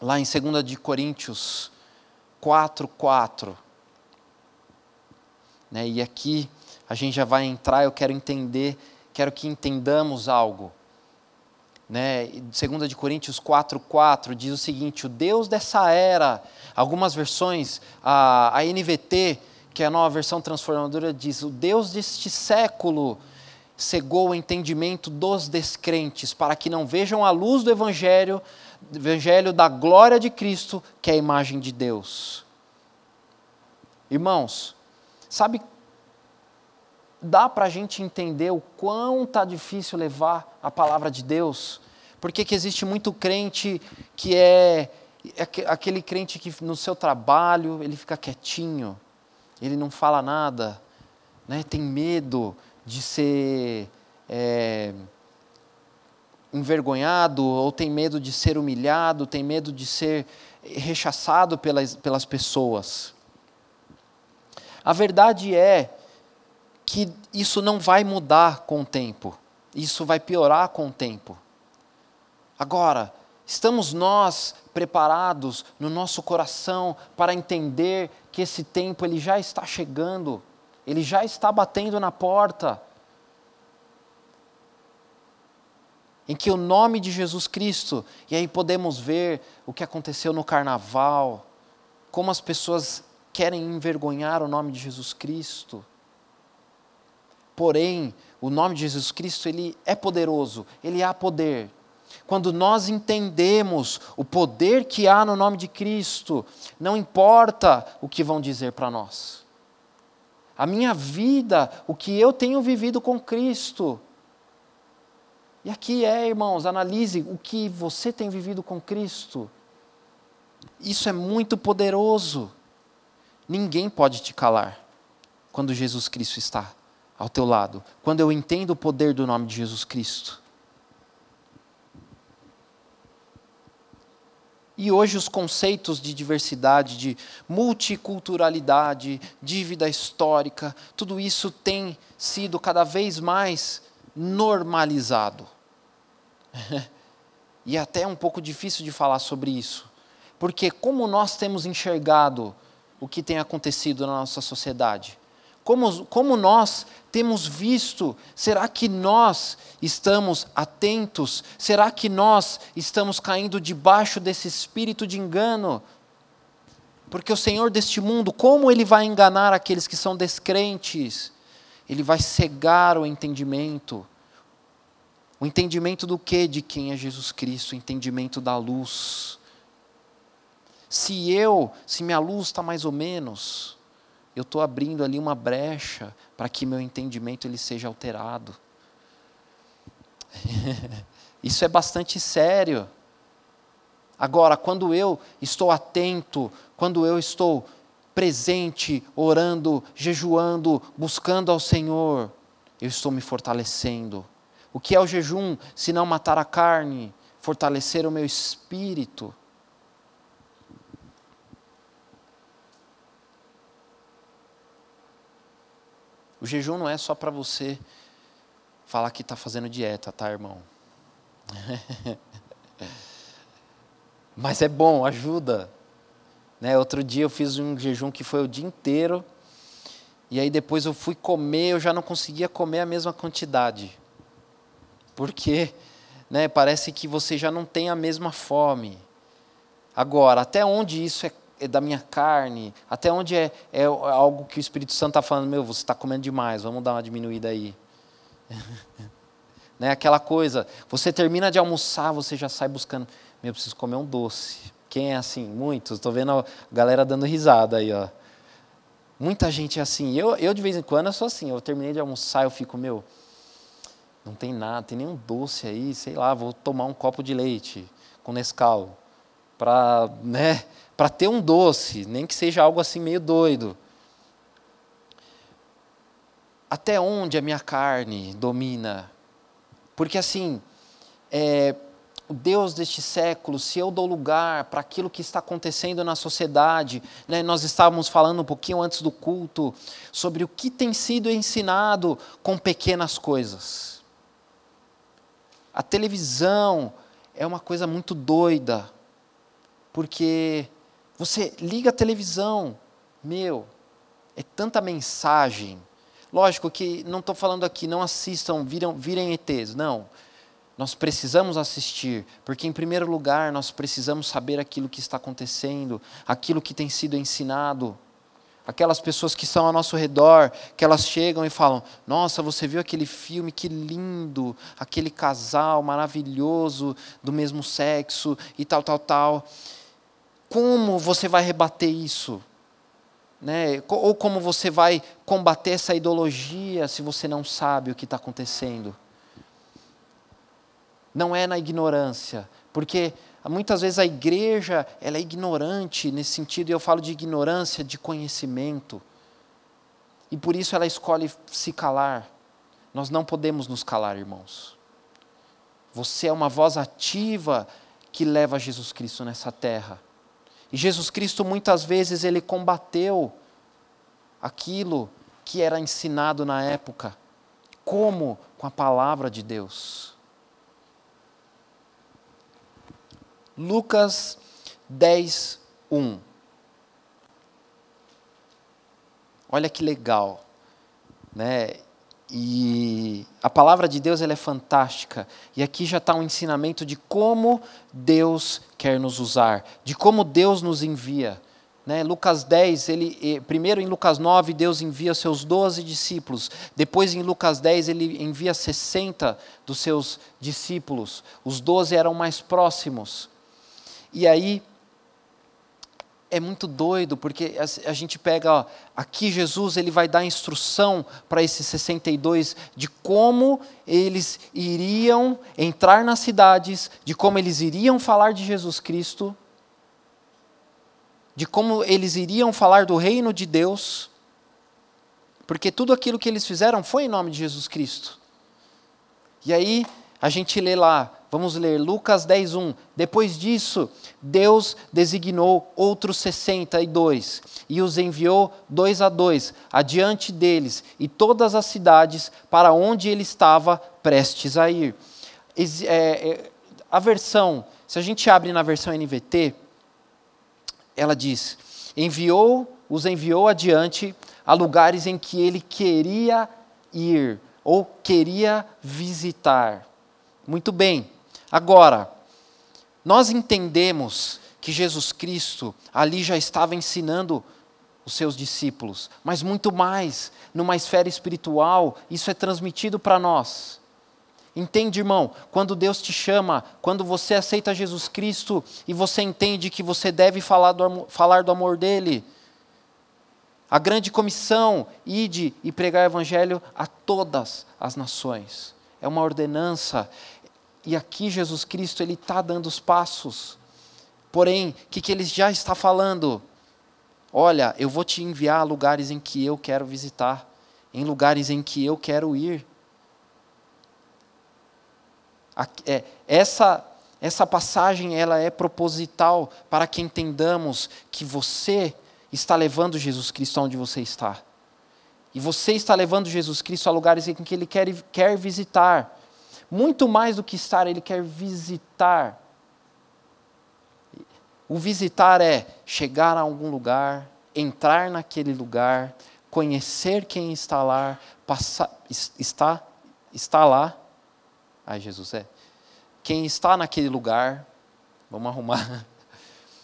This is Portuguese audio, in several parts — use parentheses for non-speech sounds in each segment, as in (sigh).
lá em 2 de Coríntios 4, 4. Né? E aqui a gente já vai entrar, eu quero entender, quero que entendamos algo. Né? 2 de Coríntios 4, 4 diz o seguinte: o Deus dessa era, algumas versões, a, a NVT, que é a nova versão transformadora, diz: o Deus deste século cegou o entendimento dos descrentes, para que não vejam a luz do Evangelho, Evangelho da glória de Cristo, que é a imagem de Deus. Irmãos, sabe, dá para a gente entender o quão está difícil levar a palavra de Deus? Porque que existe muito crente que é, é aquele crente que no seu trabalho ele fica quietinho, ele não fala nada, né? tem medo de ser. É, envergonhado, ou tem medo de ser humilhado, tem medo de ser rechaçado pelas, pelas pessoas. A verdade é que isso não vai mudar com o tempo, isso vai piorar com o tempo. Agora, estamos nós preparados no nosso coração para entender que esse tempo ele já está chegando, ele já está batendo na porta. Em que o nome de Jesus Cristo, e aí podemos ver o que aconteceu no carnaval, como as pessoas querem envergonhar o nome de Jesus Cristo. Porém, o nome de Jesus Cristo, ele é poderoso, ele há poder. Quando nós entendemos o poder que há no nome de Cristo, não importa o que vão dizer para nós. A minha vida, o que eu tenho vivido com Cristo, e aqui é, irmãos, analise o que você tem vivido com Cristo. Isso é muito poderoso. Ninguém pode te calar quando Jesus Cristo está ao teu lado, quando eu entendo o poder do nome de Jesus Cristo. E hoje os conceitos de diversidade, de multiculturalidade, dívida histórica, tudo isso tem sido cada vez mais normalizado. (laughs) e é até um pouco difícil de falar sobre isso, porque como nós temos enxergado o que tem acontecido na nossa sociedade? Como, como nós temos visto? Será que nós estamos atentos? Será que nós estamos caindo debaixo desse espírito de engano? Porque o Senhor deste mundo, como ele vai enganar aqueles que são descrentes? Ele vai cegar o entendimento. O entendimento do que de quem é Jesus Cristo, o entendimento da luz. Se eu, se minha luz está mais ou menos, eu estou abrindo ali uma brecha para que meu entendimento ele seja alterado. (laughs) Isso é bastante sério. Agora, quando eu estou atento, quando eu estou presente, orando, jejuando, buscando ao Senhor, eu estou me fortalecendo. O que é o jejum se não matar a carne, fortalecer o meu espírito? O jejum não é só para você falar que está fazendo dieta, tá, irmão? (laughs) Mas é bom, ajuda. Né? Outro dia eu fiz um jejum que foi o dia inteiro, e aí depois eu fui comer, eu já não conseguia comer a mesma quantidade. Porque né, parece que você já não tem a mesma fome. Agora, até onde isso é, é da minha carne? Até onde é, é algo que o Espírito Santo está falando, meu, você está comendo demais, vamos dar uma diminuída aí. (laughs) né, aquela coisa, você termina de almoçar, você já sai buscando, meu, preciso comer um doce. Quem é assim? Muitos. Estou vendo a galera dando risada aí, ó. Muita gente é assim. Eu, eu, de vez em quando, eu sou assim. Eu terminei de almoçar, eu fico, meu, não tem nada, tem nenhum doce aí, sei lá, vou tomar um copo de leite com Nescau para né, para ter um doce, nem que seja algo assim meio doido. Até onde a minha carne domina? Porque assim, é, o Deus deste século, se eu dou lugar para aquilo que está acontecendo na sociedade, né, nós estávamos falando um pouquinho antes do culto sobre o que tem sido ensinado com pequenas coisas. A televisão é uma coisa muito doida, porque você liga a televisão, meu, é tanta mensagem. Lógico que não estou falando aqui, não assistam, virem ETs, não. Nós precisamos assistir, porque, em primeiro lugar, nós precisamos saber aquilo que está acontecendo, aquilo que tem sido ensinado. Aquelas pessoas que estão ao nosso redor, que elas chegam e falam: Nossa, você viu aquele filme, que lindo, aquele casal maravilhoso do mesmo sexo e tal, tal, tal. Como você vai rebater isso? Né? Ou como você vai combater essa ideologia se você não sabe o que está acontecendo? não é na ignorância, porque muitas vezes a igreja ela é ignorante nesse sentido, e eu falo de ignorância de conhecimento, e por isso ela escolhe se calar. Nós não podemos nos calar, irmãos. Você é uma voz ativa que leva Jesus Cristo nessa terra. E Jesus Cristo muitas vezes ele combateu aquilo que era ensinado na época. Como? Com a palavra de Deus. Lucas 10, 1. Olha que legal, né? E a palavra de Deus ela é fantástica. E aqui já está um ensinamento de como Deus quer nos usar, de como Deus nos envia. Né? Lucas 10, ele, primeiro em Lucas 9, Deus envia seus 12 discípulos. Depois em Lucas 10, ele envia 60 dos seus discípulos. Os 12 eram mais próximos. E aí é muito doido, porque a, gente pega, ó, aqui Jesus ele vai dar instrução para esses 62 de como eles iriam entrar nas cidades, de como eles iriam falar de Jesus Cristo, de como eles iriam falar do reino de Deus, porque tudo aquilo que eles fizeram foi em nome de Jesus Cristo. E aí a gente lê lá, Vamos ler Lucas 10:1. Depois disso, Deus designou outros 62 e os enviou dois a dois adiante deles e todas as cidades para onde ele estava prestes a ir. É, é, a versão, se a gente abre na versão NVT, ela diz: enviou, os enviou adiante a lugares em que ele queria ir ou queria visitar. Muito bem. Agora, nós entendemos que Jesus Cristo ali já estava ensinando os seus discípulos, mas muito mais, numa esfera espiritual, isso é transmitido para nós. Entende, irmão? Quando Deus te chama, quando você aceita Jesus Cristo e você entende que você deve falar do, falar do amor dele, a grande comissão, ide e pregar o evangelho a todas as nações. É uma ordenança, e aqui Jesus Cristo ele está dando os passos. Porém, o que, que ele já está falando? Olha, eu vou te enviar a lugares em que eu quero visitar, em lugares em que eu quero ir. É, essa, essa passagem ela é proposital para que entendamos que você está levando Jesus Cristo onde você está. E você está levando Jesus Cristo a lugares em que Ele quer, quer visitar muito mais do que estar, ele quer visitar. O visitar é chegar a algum lugar, entrar naquele lugar, conhecer quem está lá, passar, está, está lá. Ai, Jesus, é. Quem está naquele lugar, vamos arrumar.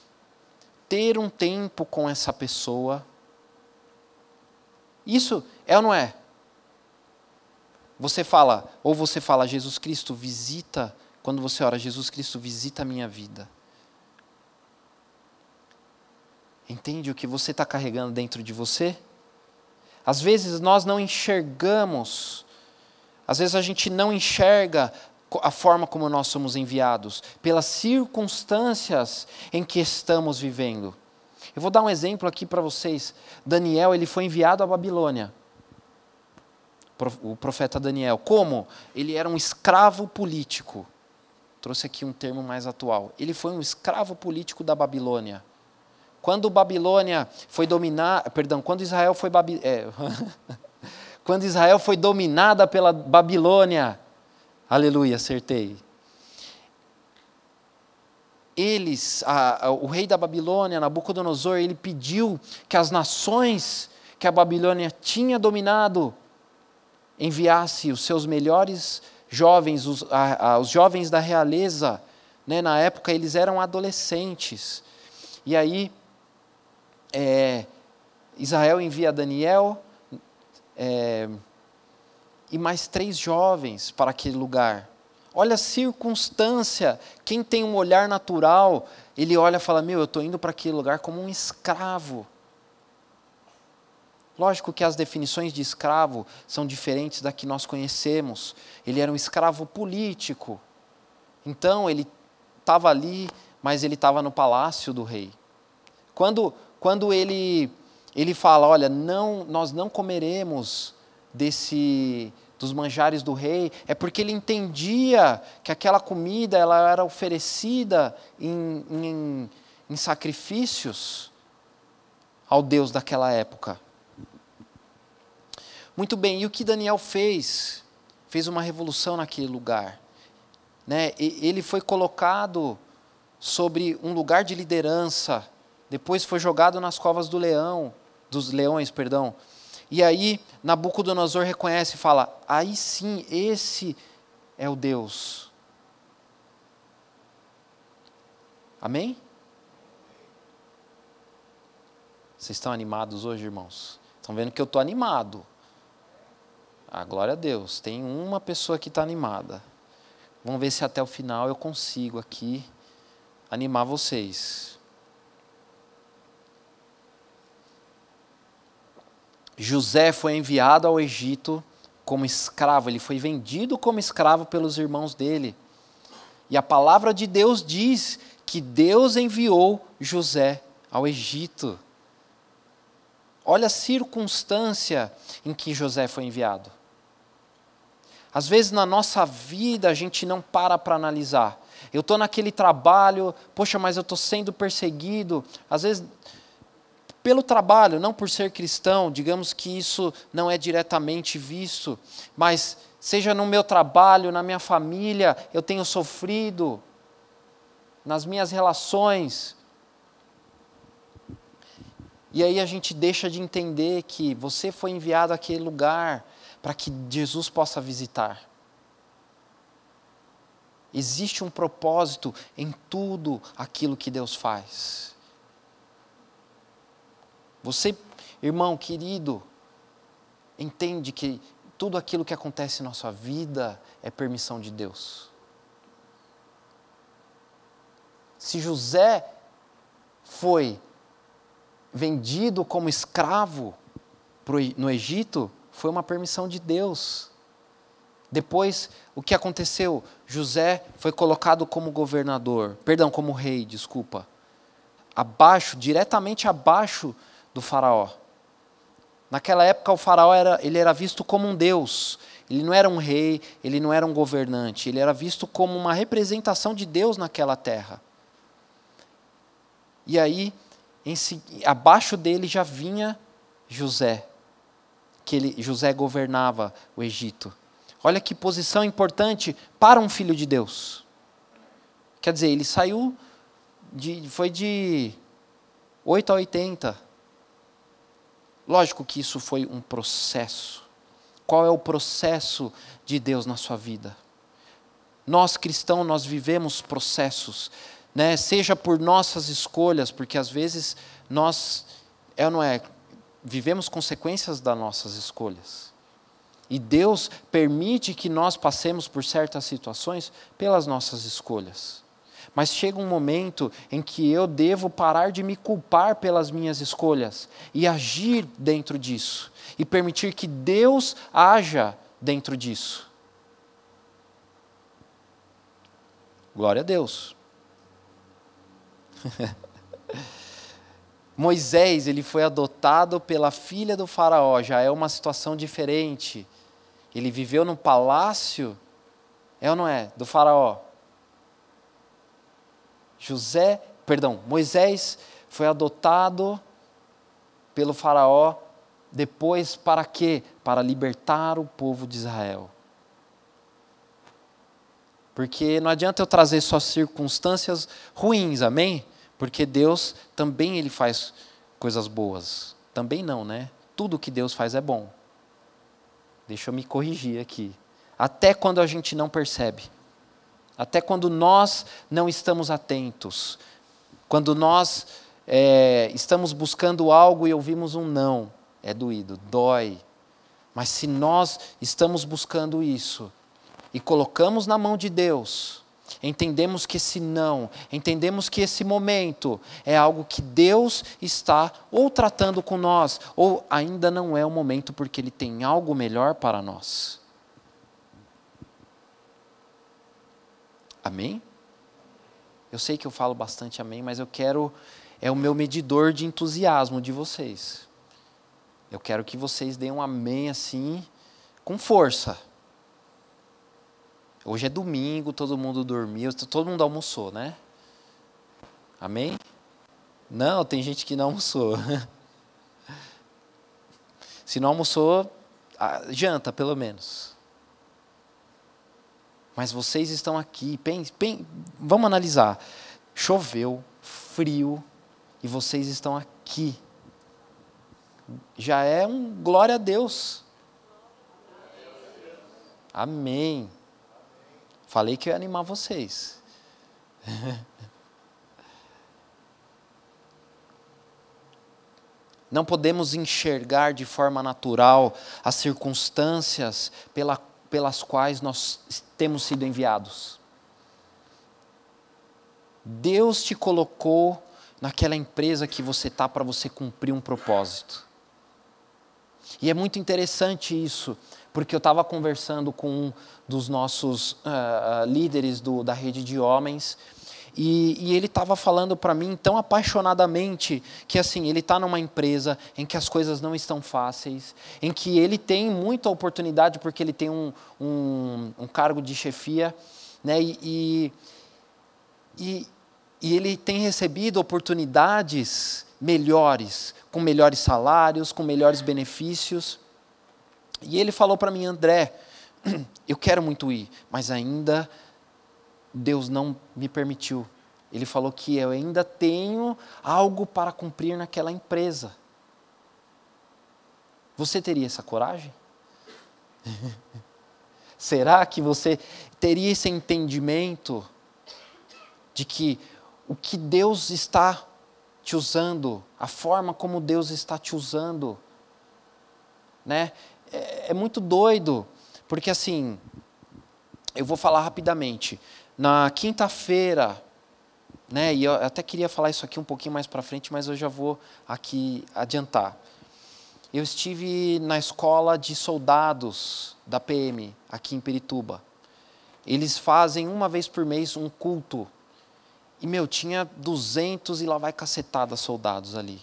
(laughs) Ter um tempo com essa pessoa. Isso é ou não é? Você fala, ou você fala, Jesus Cristo visita, quando você ora, Jesus Cristo visita a minha vida. Entende o que você está carregando dentro de você? Às vezes nós não enxergamos, às vezes a gente não enxerga a forma como nós somos enviados, pelas circunstâncias em que estamos vivendo. Eu vou dar um exemplo aqui para vocês. Daniel, ele foi enviado à Babilônia. O profeta Daniel. Como? Ele era um escravo político. Trouxe aqui um termo mais atual. Ele foi um escravo político da Babilônia. Quando Babilônia foi dominar, perdão, quando Israel foi Babi, é, (laughs) quando Israel foi dominada pela Babilônia, aleluia, acertei eles, a, a, o rei da Babilônia, Nabucodonosor, ele pediu que as nações que a Babilônia tinha dominado enviasse os seus melhores jovens, os, a, os jovens da realeza. Né? Na época eles eram adolescentes. E aí é, Israel envia Daniel é, e mais três jovens para aquele lugar. Olha a circunstância. Quem tem um olhar natural, ele olha e fala: Meu, eu estou indo para aquele lugar como um escravo. Lógico que as definições de escravo são diferentes da que nós conhecemos. Ele era um escravo político. Então, ele estava ali, mas ele estava no palácio do rei. Quando, quando ele, ele fala: Olha, não, nós não comeremos desse dos manjares do rei, é porque ele entendia que aquela comida ela era oferecida em, em, em sacrifícios ao Deus daquela época. Muito bem, e o que Daniel fez? Fez uma revolução naquele lugar. Né? Ele foi colocado sobre um lugar de liderança, depois foi jogado nas covas do leão, dos leões, perdão. E aí Nabucodonosor reconhece e fala: aí sim, esse é o Deus. Amém? Vocês estão animados hoje, irmãos? Estão vendo que eu estou animado. Ah, glória a Deus. Tem uma pessoa que está animada. Vamos ver se até o final eu consigo aqui animar vocês. José foi enviado ao Egito como escravo, ele foi vendido como escravo pelos irmãos dele. E a palavra de Deus diz que Deus enviou José ao Egito. Olha a circunstância em que José foi enviado. Às vezes na nossa vida a gente não para para analisar. Eu estou naquele trabalho, poxa, mas eu estou sendo perseguido. Às vezes pelo trabalho, não por ser cristão, digamos que isso não é diretamente visto, mas seja no meu trabalho, na minha família, eu tenho sofrido, nas minhas relações. E aí a gente deixa de entender que você foi enviado àquele lugar para que Jesus possa visitar. Existe um propósito em tudo aquilo que Deus faz. Você, irmão querido, entende que tudo aquilo que acontece em nossa vida é permissão de Deus. Se José foi vendido como escravo no Egito, foi uma permissão de Deus. Depois, o que aconteceu? José foi colocado como governador, perdão, como rei, desculpa. Abaixo, diretamente abaixo do faraó. Naquela época o faraó era, ele era visto como um deus. Ele não era um rei, ele não era um governante, ele era visto como uma representação de Deus naquela terra. E aí, em, abaixo dele já vinha José, que ele, José governava o Egito. Olha que posição importante para um filho de Deus. Quer dizer, ele saiu, de, foi de 8 a 80. Lógico que isso foi um processo. Qual é o processo de Deus na sua vida? Nós cristãos, nós vivemos processos, né? seja por nossas escolhas, porque às vezes nós, é ou não é, vivemos consequências das nossas escolhas. E Deus permite que nós passemos por certas situações pelas nossas escolhas. Mas chega um momento em que eu devo parar de me culpar pelas minhas escolhas e agir dentro disso, e permitir que Deus haja dentro disso. Glória a Deus. (laughs) Moisés, ele foi adotado pela filha do faraó, já é uma situação diferente. Ele viveu no palácio, é ou não é, do faraó. José, perdão, Moisés foi adotado pelo faraó depois para quê? Para libertar o povo de Israel. Porque não adianta eu trazer só circunstâncias ruins, amém? Porque Deus também ele faz coisas boas. Também não, né? Tudo que Deus faz é bom. Deixa eu me corrigir aqui. Até quando a gente não percebe. Até quando nós não estamos atentos. Quando nós é, estamos buscando algo e ouvimos um não. É doído, dói. Mas se nós estamos buscando isso e colocamos na mão de Deus, entendemos que esse não, entendemos que esse momento é algo que Deus está ou tratando com nós, ou ainda não é o momento porque Ele tem algo melhor para nós. Amém? Eu sei que eu falo bastante amém, mas eu quero, é o meu medidor de entusiasmo de vocês. Eu quero que vocês deem um amém assim, com força. Hoje é domingo, todo mundo dormiu, todo mundo almoçou, né? Amém? Não, tem gente que não almoçou. (laughs) Se não almoçou, janta pelo menos. Mas vocês estão aqui, vamos analisar. Choveu, frio, e vocês estão aqui. Já é um glória a Deus. Amém. Falei que eu ia animar vocês. (laughs) Não podemos enxergar de forma natural as circunstâncias pela, pelas quais nós temos sido enviados. Deus te colocou naquela empresa que você está para você cumprir um propósito. E é muito interessante isso, porque eu estava conversando com um dos nossos uh, líderes do, da rede de homens, e, e ele estava falando para mim tão apaixonadamente que assim ele está numa empresa em que as coisas não estão fáceis, em que ele tem muita oportunidade porque ele tem um, um, um cargo de chefia, né? E, e, e ele tem recebido oportunidades melhores, com melhores salários, com melhores benefícios. E ele falou para mim, André, (clears throat) eu quero muito ir, mas ainda Deus não me permitiu. Ele falou que eu ainda tenho algo para cumprir naquela empresa. Você teria essa coragem? (laughs) Será que você teria esse entendimento de que o que Deus está te usando, a forma como Deus está te usando, né? É, é muito doido, porque assim, eu vou falar rapidamente. Na quinta-feira, né? E eu até queria falar isso aqui um pouquinho mais para frente, mas eu já vou aqui adiantar. Eu estive na escola de soldados da PM aqui em Perituba. Eles fazem uma vez por mês um culto. E meu, tinha 200 e lá vai cacetada soldados ali.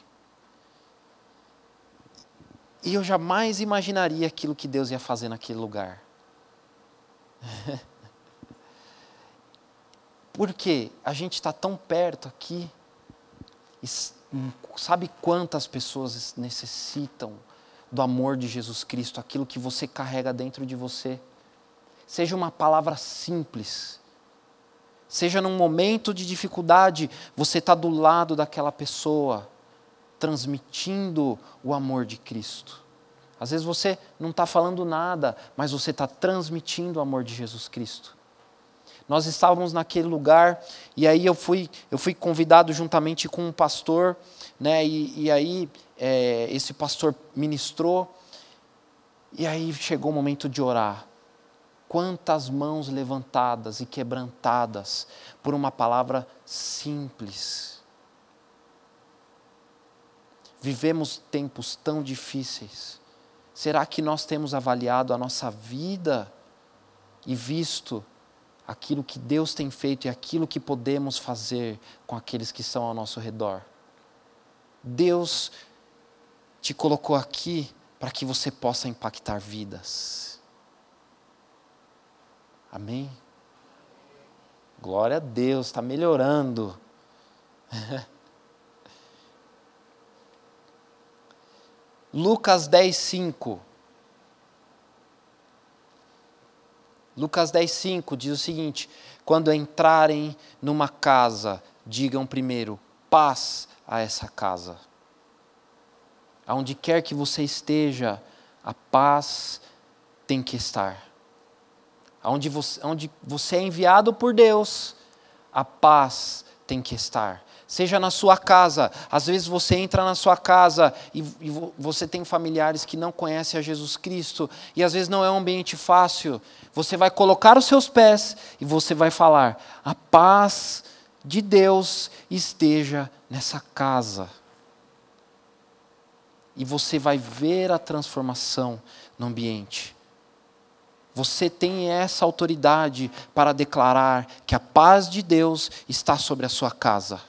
E eu jamais imaginaria aquilo que Deus ia fazer naquele lugar. (laughs) Porque a gente está tão perto aqui, e sabe quantas pessoas necessitam do amor de Jesus Cristo, aquilo que você carrega dentro de você. Seja uma palavra simples, seja num momento de dificuldade, você está do lado daquela pessoa, transmitindo o amor de Cristo. Às vezes você não está falando nada, mas você está transmitindo o amor de Jesus Cristo. Nós estávamos naquele lugar e aí eu fui, eu fui convidado juntamente com um pastor, né? E, e aí é, esse pastor ministrou e aí chegou o momento de orar. Quantas mãos levantadas e quebrantadas por uma palavra simples. Vivemos tempos tão difíceis. Será que nós temos avaliado a nossa vida e visto aquilo que Deus tem feito e aquilo que podemos fazer com aqueles que estão ao nosso redor. Deus te colocou aqui para que você possa impactar vidas. Amém? Glória a Deus, está melhorando. (laughs) Lucas 10, 5. Lucas 10, 5 diz o seguinte: Quando entrarem numa casa, digam primeiro, paz a essa casa. Aonde quer que você esteja, a paz tem que estar. Aonde você, onde você é enviado por Deus, a paz tem que estar seja na sua casa. Às vezes você entra na sua casa e, e, você tem familiares que não conhecem a Jesus Cristo, e às vezes não é um ambiente fácil. Você vai colocar os seus pés e você vai falar: a paz de Deus esteja nessa casa. E você vai ver a transformação no ambiente. Você tem essa autoridade para declarar que a paz de Deus está sobre a sua casa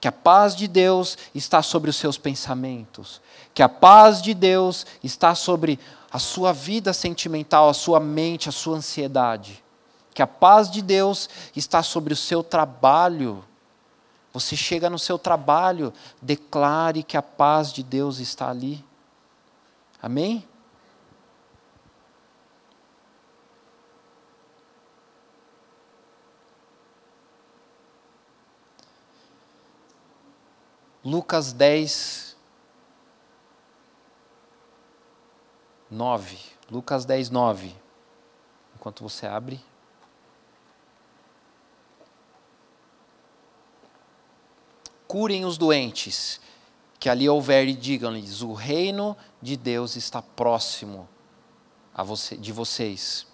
que a paz de Deus está sobre os seus pensamentos, que a paz de Deus está sobre a sua vida sentimental, a sua mente, a sua ansiedade, que a paz de Deus está sobre o seu trabalho. Você chega no seu trabalho, declare que a paz de Deus está ali. Amém? Lucas 10, 9. Lucas 10, 9. Enquanto você abre. Curem os doentes, que ali houver, e digam-lhes: o reino de Deus está próximo a você, de vocês.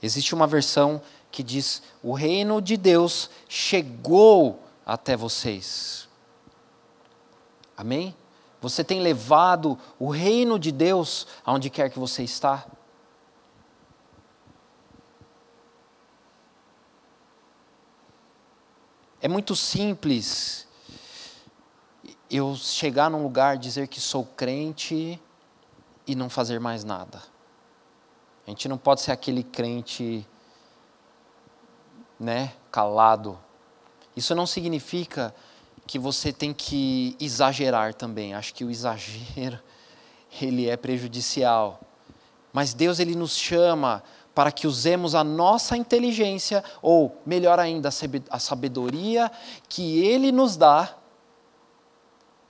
Existe uma versão que diz: o reino de Deus chegou até vocês. Amém? Você tem levado o reino de Deus aonde quer que você está? É muito simples eu chegar num lugar, dizer que sou crente e não fazer mais nada. A gente não pode ser aquele crente, né, calado. Isso não significa que você tem que exagerar também. Acho que o exagero (laughs) ele é prejudicial. Mas Deus ele nos chama para que usemos a nossa inteligência ou melhor ainda a sabedoria que ele nos dá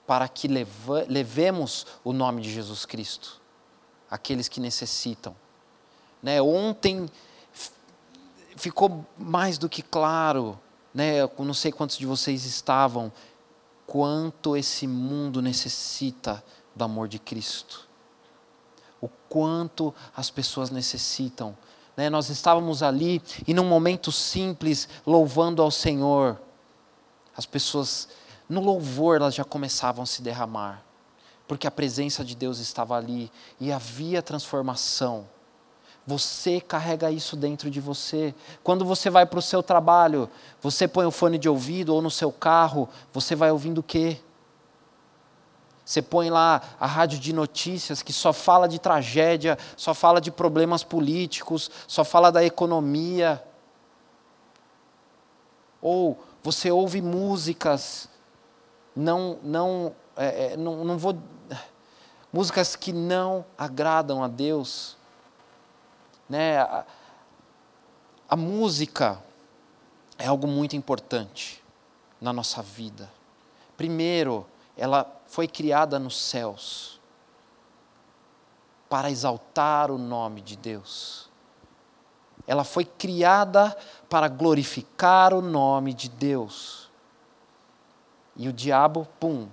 para que levemos o nome de Jesus Cristo aqueles que necessitam. Né? Ontem ficou mais do que claro né, não sei quantos de vocês estavam, quanto esse mundo necessita do amor de Cristo. O quanto as pessoas necessitam. Né, nós estávamos ali e num momento simples, louvando ao Senhor. As pessoas, no louvor, elas já começavam a se derramar, porque a presença de Deus estava ali e havia transformação. Você carrega isso dentro de você. Quando você vai para o seu trabalho, você põe o fone de ouvido ou no seu carro, você vai ouvindo o quê? Você põe lá a rádio de notícias que só fala de tragédia, só fala de problemas políticos, só fala da economia. Ou você ouve músicas, não, não, é, é não, não vou. Músicas que não agradam a Deus né? A, a música é algo muito importante na nossa vida. Primeiro, ela foi criada nos céus para exaltar o nome de Deus. Ela foi criada para glorificar o nome de Deus. E o diabo, pum,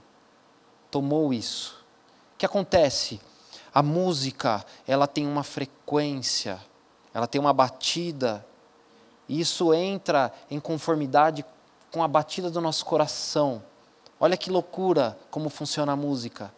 tomou isso. O que acontece? A música, ela tem uma frequência, ela tem uma batida. E isso entra em conformidade com a batida do nosso coração. Olha que loucura como funciona a música.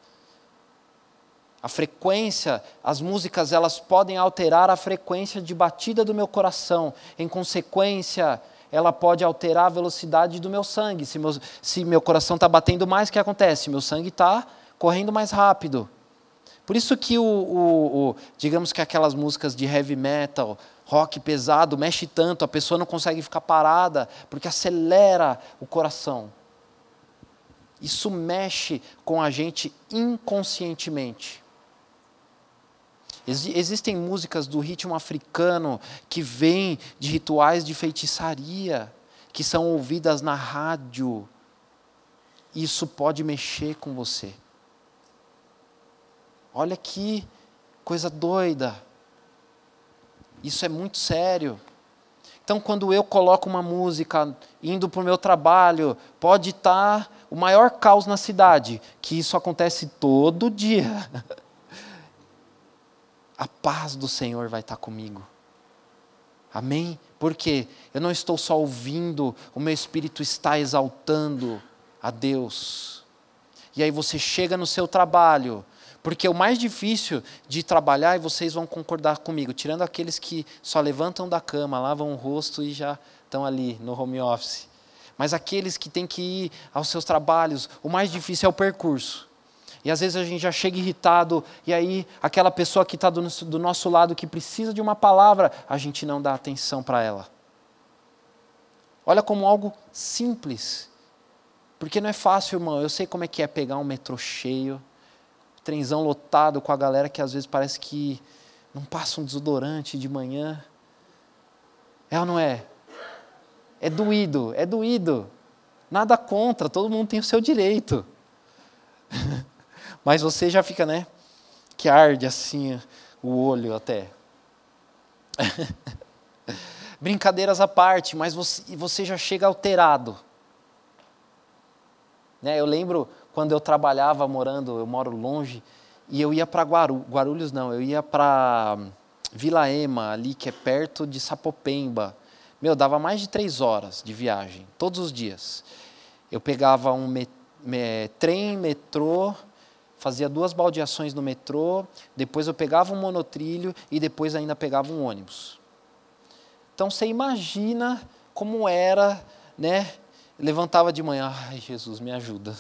A frequência, as músicas, elas podem alterar a frequência de batida do meu coração. Em consequência, ela pode alterar a velocidade do meu sangue. Se meu, se meu coração está batendo mais, o que acontece? Meu sangue está correndo mais rápido. Por isso que o, o, o, digamos que aquelas músicas de heavy metal, rock pesado, mexe tanto, a pessoa não consegue ficar parada, porque acelera o coração. Isso mexe com a gente inconscientemente. Existem músicas do ritmo africano que vêm de rituais de feitiçaria, que são ouvidas na rádio. Isso pode mexer com você. Olha que coisa doida. Isso é muito sério. Então, quando eu coloco uma música indo para o meu trabalho, pode estar o maior caos na cidade, que isso acontece todo dia. (laughs) A paz do Senhor vai estar comigo. Amém? Porque eu não estou só ouvindo, o meu espírito está exaltando a Deus. E aí você chega no seu trabalho, porque o mais difícil de trabalhar, e vocês vão concordar comigo, tirando aqueles que só levantam da cama, lavam o rosto e já estão ali no home office. Mas aqueles que têm que ir aos seus trabalhos, o mais difícil é o percurso. E às vezes a gente já chega irritado, e aí aquela pessoa que está do, do nosso lado, que precisa de uma palavra, a gente não dá atenção para ela. Olha como algo simples. Porque não é fácil, irmão. Eu sei como é que é pegar um metrô cheio trenzão lotado com a galera que às vezes parece que não passa um desodorante de manhã. É ou não é? É doído, é doído. Nada contra, todo mundo tem o seu direito. (laughs) Mas você já fica, né? Que arde assim o olho até. (laughs) Brincadeiras à parte, mas você, você já chega alterado. Né? Eu lembro quando eu trabalhava morando, eu moro longe, e eu ia para Guaru, Guarulhos, não, eu ia para Vila Ema, ali que é perto de Sapopemba. Meu, dava mais de três horas de viagem, todos os dias. Eu pegava um me, me, trem, metrô, fazia duas baldeações no metrô, depois eu pegava um monotrilho e depois ainda pegava um ônibus. Então você imagina como era, né? Levantava de manhã, ai Jesus, me ajuda.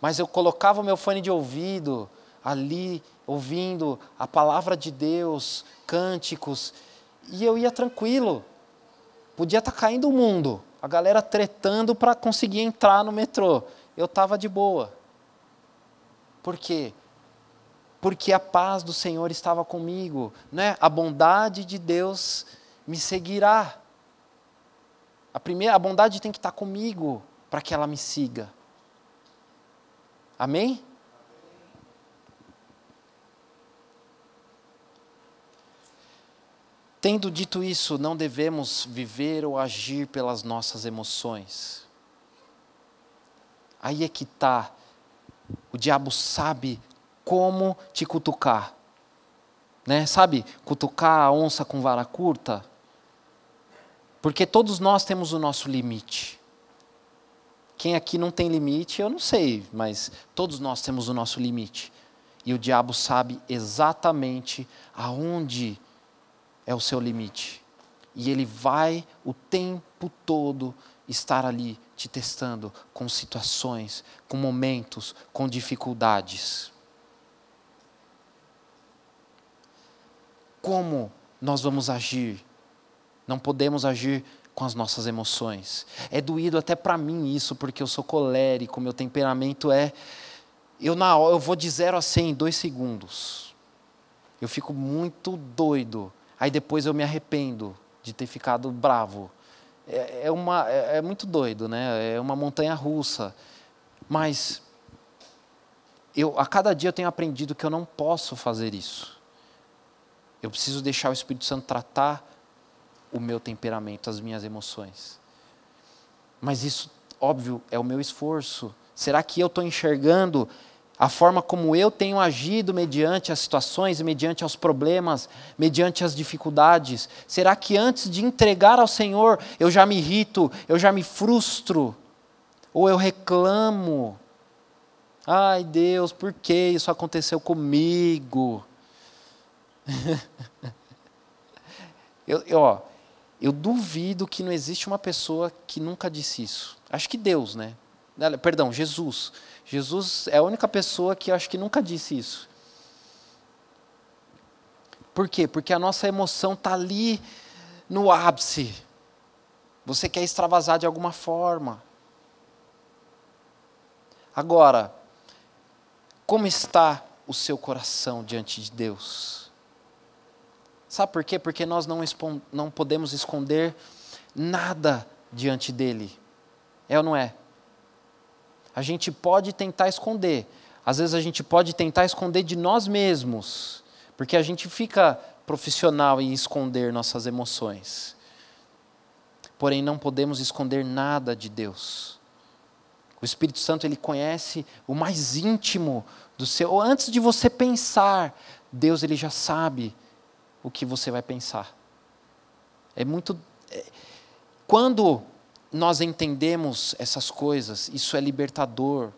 Mas eu colocava o meu fone de ouvido ali, ouvindo a palavra de Deus, cânticos, e eu ia tranquilo. Podia estar tá caindo o mundo, a galera tretando para conseguir entrar no metrô. Eu estava de boa. Por quê? Porque a paz do Senhor estava comigo, né? A bondade de Deus me seguirá. A primeira, a bondade tem que estar tá comigo para que ela me siga. Amém? Tendo dito isso, não devemos viver ou agir pelas nossas emoções. Aí é que está. O diabo sabe como te cutucar. Né? Sabe, cutucar a onça com vara curta? Porque todos nós temos o nosso limite. Quem aqui não tem limite, eu não sei, mas todos nós temos o nosso limite. E o diabo sabe exatamente aonde é o seu limite. E ele vai o tempo todo estar ali te testando com situações, com momentos, com dificuldades. Como nós vamos agir? Não podemos agir com as nossas emoções. É doído até para mim isso, porque eu sou colérico, meu temperamento é. Eu, na, eu vou de zero a cem em dois segundos. Eu fico muito doido. Aí depois eu me arrependo de ter ficado bravo. É, é uma, é, é muito doido, né? É uma montanha russa. Mas eu, a cada dia eu tenho aprendido que eu não posso fazer isso. Eu preciso deixar o Espírito Santo tratar o meu temperamento, as minhas emoções. Mas isso, óbvio, é o meu esforço. Será que eu estou enxergando a forma como eu tenho agido mediante as situações, mediante aos problemas, mediante as dificuldades? Será que antes de entregar ao Senhor eu já me irrito, eu já me frustro? Ou eu reclamo? Ai Deus, por que isso aconteceu comigo? (laughs) eu, eu, ó, Eu duvido que não existe uma pessoa que nunca disse isso. Acho que Deus, né? Perdão, Jesus. Jesus é a única pessoa que acho que nunca disse isso. Por quê? Porque a nossa emoção está ali no ápice. Você quer extravasar de alguma forma. Agora, como está o seu coração diante de Deus? Sabe por quê? Porque nós não, não podemos esconder nada diante dele. É ou não é? A gente pode tentar esconder. Às vezes a gente pode tentar esconder de nós mesmos. Porque a gente fica profissional em esconder nossas emoções. Porém, não podemos esconder nada de Deus. O Espírito Santo ele conhece o mais íntimo do seu. Antes de você pensar, Deus ele já sabe o que você vai pensar. É muito. É, quando nós entendemos essas coisas, isso é libertador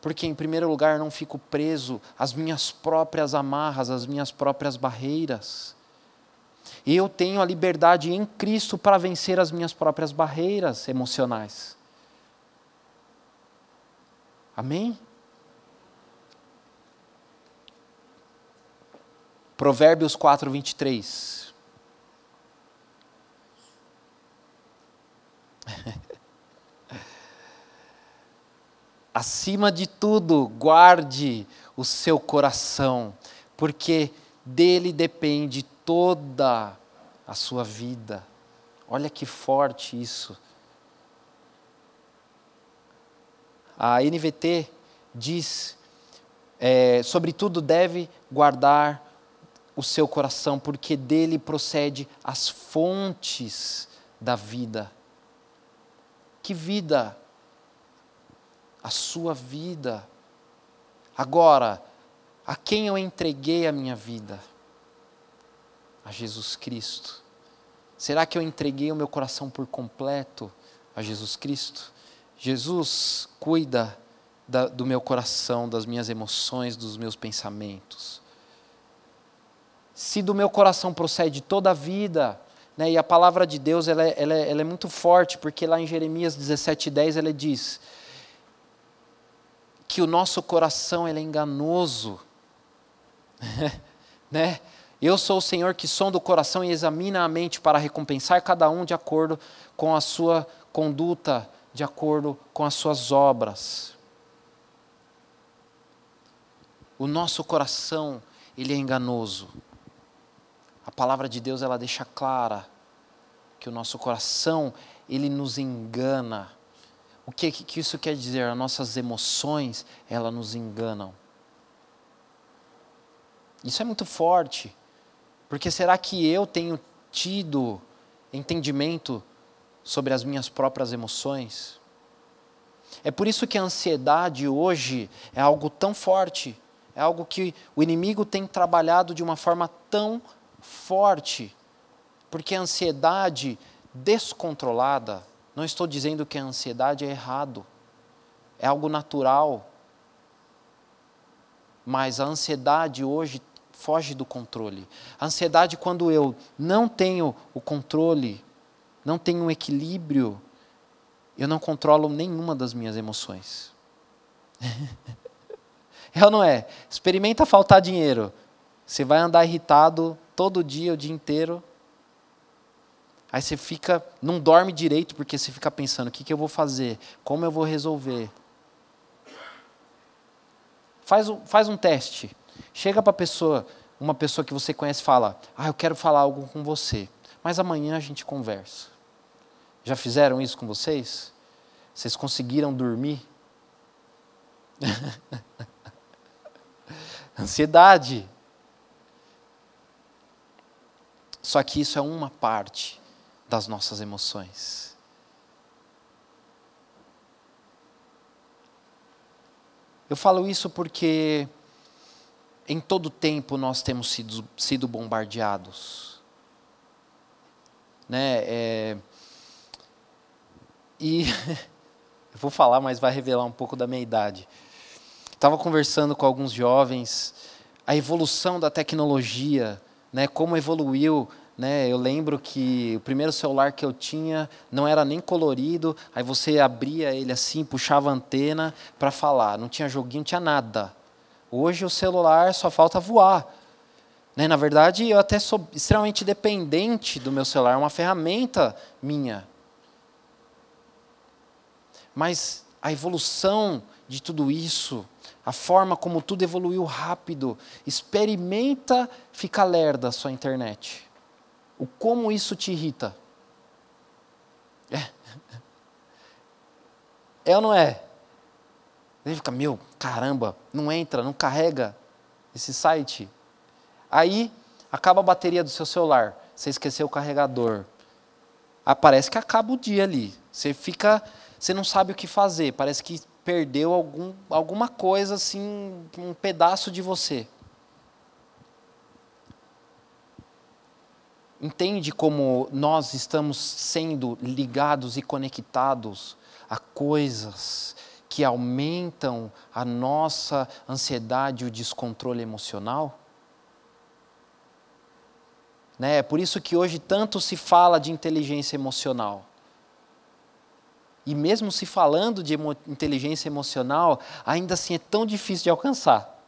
porque, em primeiro lugar, não fico preso às minhas próprias amarras, às minhas próprias barreiras. E eu tenho a liberdade em Cristo para vencer as minhas próprias barreiras emocionais. Amém? Provérbios 4, 23. (laughs) acima de tudo, guarde o seu coração, porque dele depende toda a sua vida. Olha que forte isso. A NVT diz: é, sobretudo deve guardar o seu coração, porque dele procede as fontes da vida. Que vida a sua vida. Agora, a quem eu entreguei a minha vida? A Jesus Cristo. Será que eu entreguei o meu coração por completo a Jesus Cristo? Jesus cuida da, do meu coração, das minhas emoções, dos meus pensamentos. Se do meu coração procede toda a vida, né, e a palavra de Deus ela é, ela, é, ela é muito forte, porque lá em Jeremias 17,10 ela diz: que o nosso coração é enganoso. (laughs) né? Eu sou o Senhor que sonda o coração e examina a mente para recompensar cada um de acordo com a sua conduta, de acordo com as suas obras. O nosso coração, ele é enganoso. Palavra de Deus ela deixa clara que o nosso coração, ele nos engana. O que, que isso quer dizer? As nossas emoções, elas nos enganam. Isso é muito forte. Porque será que eu tenho tido entendimento sobre as minhas próprias emoções? É por isso que a ansiedade hoje é algo tão forte, é algo que o inimigo tem trabalhado de uma forma tão porque a ansiedade descontrolada, não estou dizendo que a ansiedade é errado, é algo natural. Mas a ansiedade hoje foge do controle. A ansiedade, quando eu não tenho o controle, não tenho um equilíbrio, eu não controlo nenhuma das minhas emoções. (laughs) é ou não é? Experimenta faltar dinheiro. Você vai andar irritado todo dia, o dia inteiro. Aí você fica, não dorme direito porque você fica pensando: o que, que eu vou fazer? Como eu vou resolver? Faz um, faz um teste. Chega para pessoa, uma pessoa que você conhece, fala: Ah, eu quero falar algo com você, mas amanhã a gente conversa. Já fizeram isso com vocês? Vocês conseguiram dormir? (laughs) Ansiedade. Só que isso é uma parte das nossas emoções. Eu falo isso porque em todo tempo nós temos sido, sido bombardeados. Né? É, e (laughs) eu vou falar, mas vai revelar um pouco da minha idade. Estava conversando com alguns jovens, a evolução da tecnologia, né, como evoluiu Né? Eu lembro que o primeiro celular que eu tinha não era nem colorido, aí você abria ele assim, puxava a antena para falar, não tinha joguinho, não tinha nada. Hoje o celular só falta voar. Né? Na verdade, eu até sou extremamente dependente do meu celular, é uma ferramenta minha. Mas a evolução de tudo isso, a forma como tudo evoluiu rápido, experimenta ficar lerda a sua internet. O como isso te irrita. É. É ou não é? Ele fica, meu, caramba, não entra, não carrega esse site. Aí acaba a bateria do seu celular, você esqueceu o carregador. Parece que acaba o dia ali. Você fica, você não sabe o que fazer, parece que perdeu algum, alguma coisa assim, um pedaço de você. Entende como nós estamos sendo ligados e conectados a coisas que aumentam a nossa ansiedade e o descontrole emocional? Né? É por isso que hoje tanto se fala de inteligência emocional. E mesmo se falando de emo inteligência emocional, ainda assim é tão difícil de alcançar.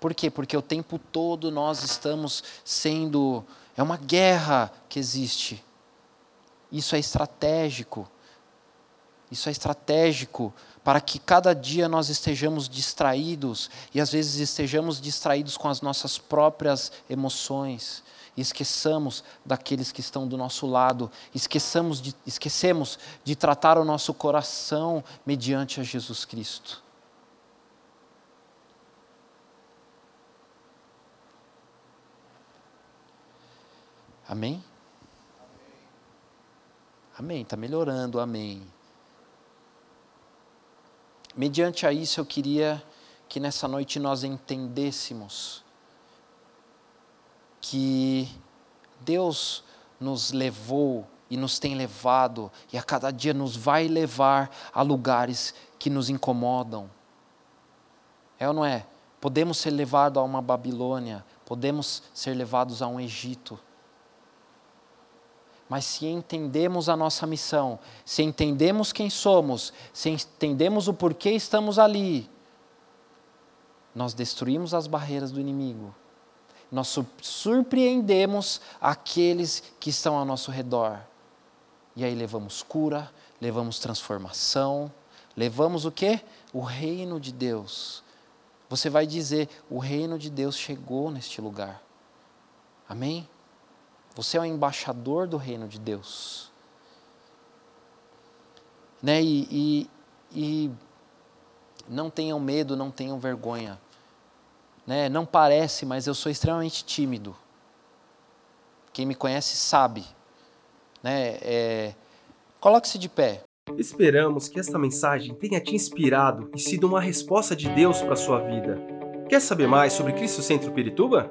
Por quê? Porque o tempo todo nós estamos sendo. É uma guerra que existe. Isso é estratégico. Isso é estratégico para que cada dia nós estejamos distraídos e às vezes estejamos distraídos com as nossas próprias emoções e esqueçamos daqueles que estão do nosso lado, esqueçamos de, esquecemos de tratar o nosso coração mediante a Jesus Cristo. Amém? Amém, está melhorando, amém. Mediante a isso, eu queria que nessa noite nós entendêssemos que Deus nos levou e nos tem levado, e a cada dia nos vai levar a lugares que nos incomodam. É ou não é? Podemos ser levados a uma Babilônia, podemos ser levados a um Egito. Mas se entendemos a nossa missão, se entendemos quem somos, se entendemos o porquê estamos ali, nós destruímos as barreiras do inimigo nós surpreendemos aqueles que estão ao nosso redor. E aí levamos cura, levamos transformação, levamos o quê? O reino de Deus. Você vai dizer: o reino de Deus chegou neste lugar. Amém? Você é o embaixador do reino de Deus. Né? E, e, e não tenham medo, não tenham vergonha né, não parece, mas eu sou extremamente tímido. Quem me conhece sabe. Né, é... Coloque-se de pé. Esperamos que esta mensagem tenha te inspirado e sido uma resposta de Deus para a sua vida. Quer saber mais sobre Cristo Centro Pirituba?